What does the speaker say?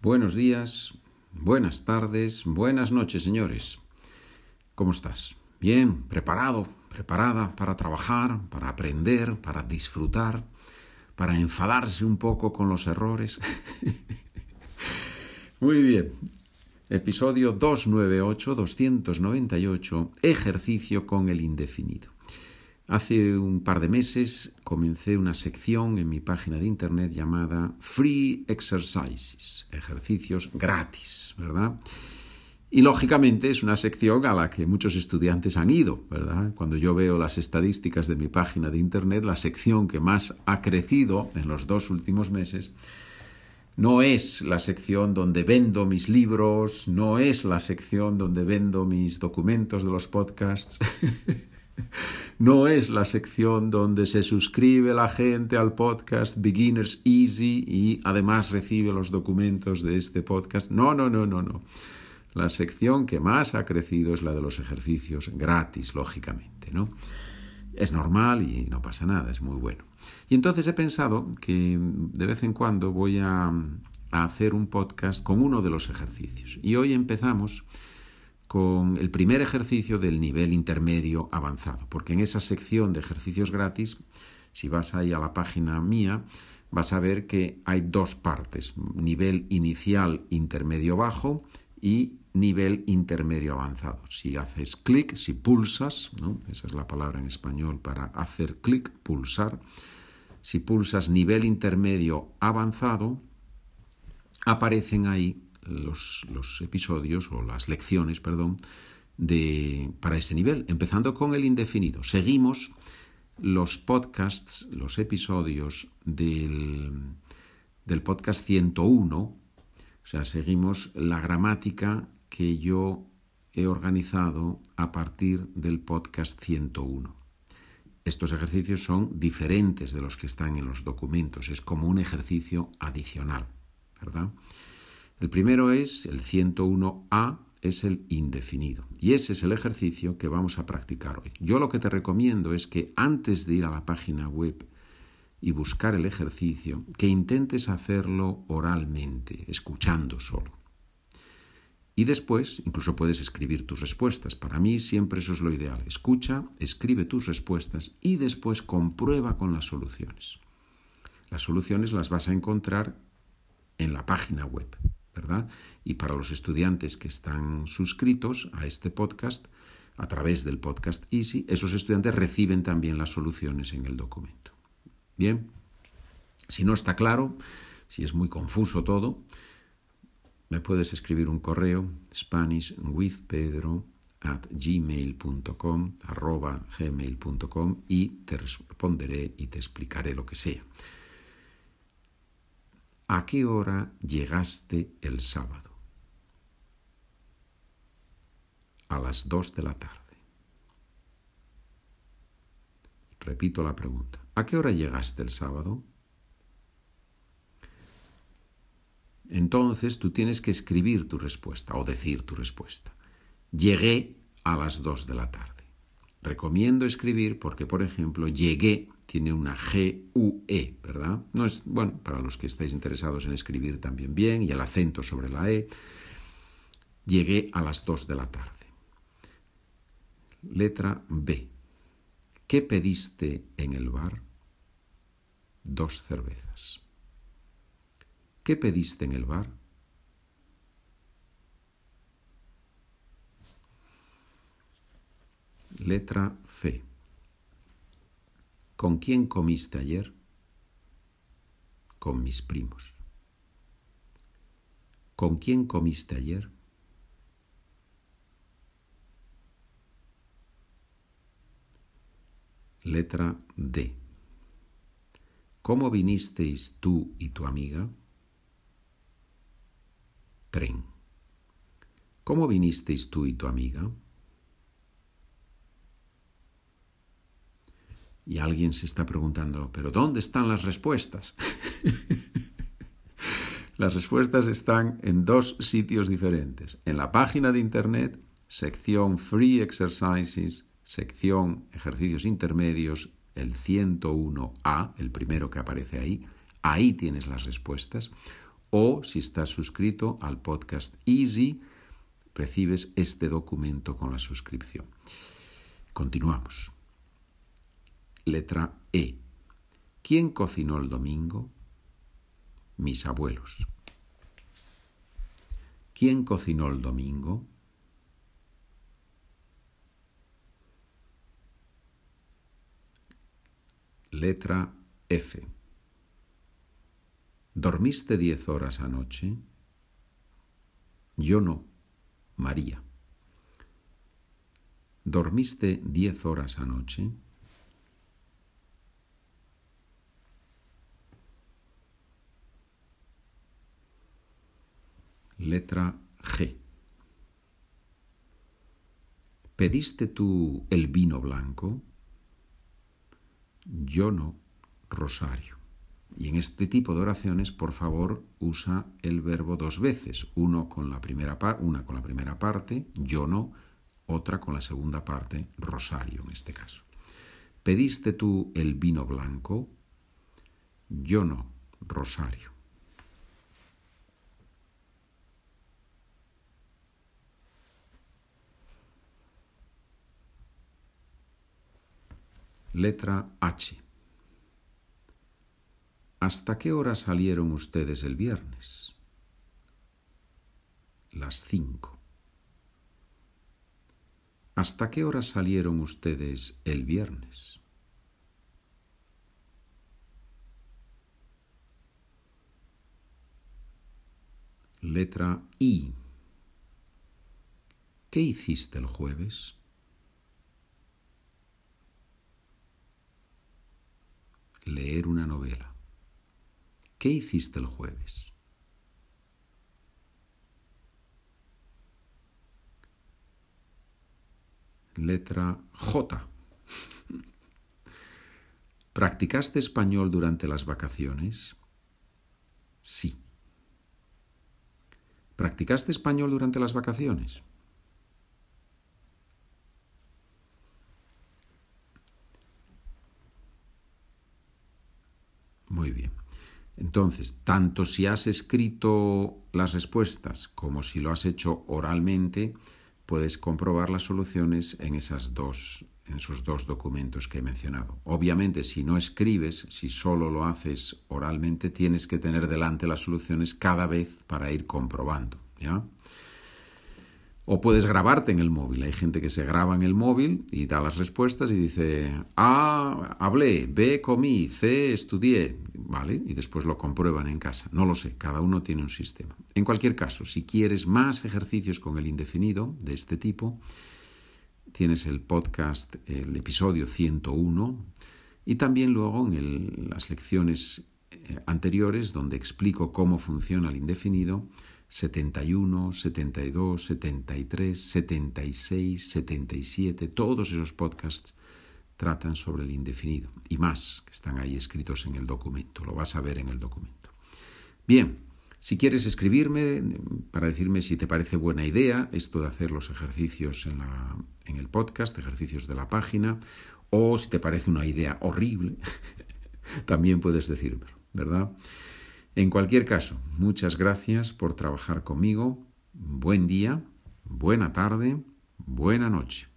Buenos días, buenas tardes, buenas noches, señores. ¿Cómo estás? Bien, preparado, preparada para trabajar, para aprender, para disfrutar, para enfadarse un poco con los errores. Muy bien. Episodio 298, 298, ejercicio con el indefinido. Hace un par de meses comencé una sección en mi página de internet llamada Free Exercises, ejercicios gratis, ¿verdad? Y lógicamente es una sección a la que muchos estudiantes han ido, ¿verdad? Cuando yo veo las estadísticas de mi página de internet, la sección que más ha crecido en los dos últimos meses no es la sección donde vendo mis libros, no es la sección donde vendo mis documentos de los podcasts. No es la sección donde se suscribe la gente al podcast Beginners Easy y además recibe los documentos de este podcast. No, no, no, no, no. La sección que más ha crecido es la de los ejercicios gratis, lógicamente, ¿no? Es normal y no pasa nada, es muy bueno. Y entonces he pensado que de vez en cuando voy a, a hacer un podcast con uno de los ejercicios. Y hoy empezamos con el primer ejercicio del nivel intermedio avanzado, porque en esa sección de ejercicios gratis, si vas ahí a la página mía, vas a ver que hay dos partes, nivel inicial intermedio bajo y nivel intermedio avanzado. Si haces clic, si pulsas, ¿no? esa es la palabra en español para hacer clic, pulsar, si pulsas nivel intermedio avanzado, aparecen ahí los, episodios o las lecciones, perdón, de, para ese nivel, empezando con el indefinido. Seguimos los podcasts, los episodios del, del podcast 101, o sea, seguimos la gramática que yo he organizado a partir del podcast 101. Estos ejercicios son diferentes de los que están en los documentos, es como un ejercicio adicional, ¿verdad? El primero es el 101A, es el indefinido. Y ese es el ejercicio que vamos a practicar hoy. Yo lo que te recomiendo es que antes de ir a la página web y buscar el ejercicio, que intentes hacerlo oralmente, escuchando solo. Y después, incluso puedes escribir tus respuestas. Para mí siempre eso es lo ideal. Escucha, escribe tus respuestas y después comprueba con las soluciones. Las soluciones las vas a encontrar en la página web. Y para los estudiantes que están suscritos a este podcast, a través del podcast Easy, esos estudiantes reciben también las soluciones en el documento. Bien, si no está claro, si es muy confuso todo, me puedes escribir un correo spanishwithpedro at gmail.com arroba gmail.com y te responderé y te explicaré lo que sea. ¿A qué hora llegaste el sábado? A las dos de la tarde. Repito la pregunta. ¿A qué hora llegaste el sábado? Entonces tú tienes que escribir tu respuesta o decir tu respuesta. Llegué a las dos de la tarde. Recomiendo escribir porque, por ejemplo, llegué tiene una G-U-E, ¿verdad? No es, bueno, para los que estáis interesados en escribir también bien, y el acento sobre la E. Llegué a las 2 de la tarde. Letra B. ¿Qué pediste en el bar? Dos cervezas. ¿Qué pediste en el bar? Letra C. ¿Con quién comiste ayer? Con mis primos. ¿Con quién comiste ayer? Letra D. ¿Cómo vinisteis tú y tu amiga? Tren. ¿Cómo vinisteis tú y tu amiga? Y alguien se está preguntando, pero ¿dónde están las respuestas? las respuestas están en dos sitios diferentes. En la página de Internet, sección Free Exercises, sección Ejercicios Intermedios, el 101A, el primero que aparece ahí. Ahí tienes las respuestas. o si estás suscrito al podcast Easy, recibes este documento con la suscripción. Continuamos. Letra E. ¿Quién cocinó el domingo? Mis abuelos. ¿Quién cocinó el domingo? Letra F. ¿Dormiste diez horas anoche? Yo no, María. ¿Dormiste diez horas anoche? Letra G. ¿Pediste tú el vino blanco? Yo no, Rosario. Y en este tipo de oraciones, por favor, usa el verbo dos veces, uno con la primera una con la primera parte, yo no, otra con la segunda parte, Rosario en este caso. ¿Pediste tú el vino blanco? Yo no, Rosario. Letra H. ¿Hasta qué hora salieron ustedes el viernes? Las cinco. ¿Hasta qué hora salieron ustedes el viernes? Letra I. ¿Qué hiciste el jueves? Leer una novela. ¿Qué hiciste el jueves? Letra J. ¿Practicaste español durante las vacaciones? Sí. ¿Practicaste español durante las vacaciones? Muy bien. Entonces, tanto si has escrito las respuestas como si lo has hecho oralmente, puedes comprobar las soluciones en, esas dos, en esos dos documentos que he mencionado. Obviamente, si no escribes, si solo lo haces oralmente, tienes que tener delante las soluciones cada vez para ir comprobando. ¿ya? O puedes grabarte en el móvil. Hay gente que se graba en el móvil y da las respuestas y dice A, hablé, B, comí, C, estudié, ¿vale? Y después lo comprueban en casa. No lo sé, cada uno tiene un sistema. En cualquier caso, si quieres más ejercicios con el indefinido de este tipo, tienes el podcast, el episodio 101, y también luego en las lecciones eh, anteriores donde explico cómo funciona el indefinido, 71, 72, 73, 76, 77, todos esos podcasts tratan sobre el indefinido y más que están ahí escritos en el documento, lo vas a ver en el documento. Bien, si quieres escribirme para decirme si te parece buena idea esto de hacer los ejercicios en, el podcast, ejercicios de la página, o si te parece una idea horrible, también puedes decírmelo, ¿verdad? En cualquier caso, muchas gracias por trabajar conmigo. Buen día, buena tarde, buena noche.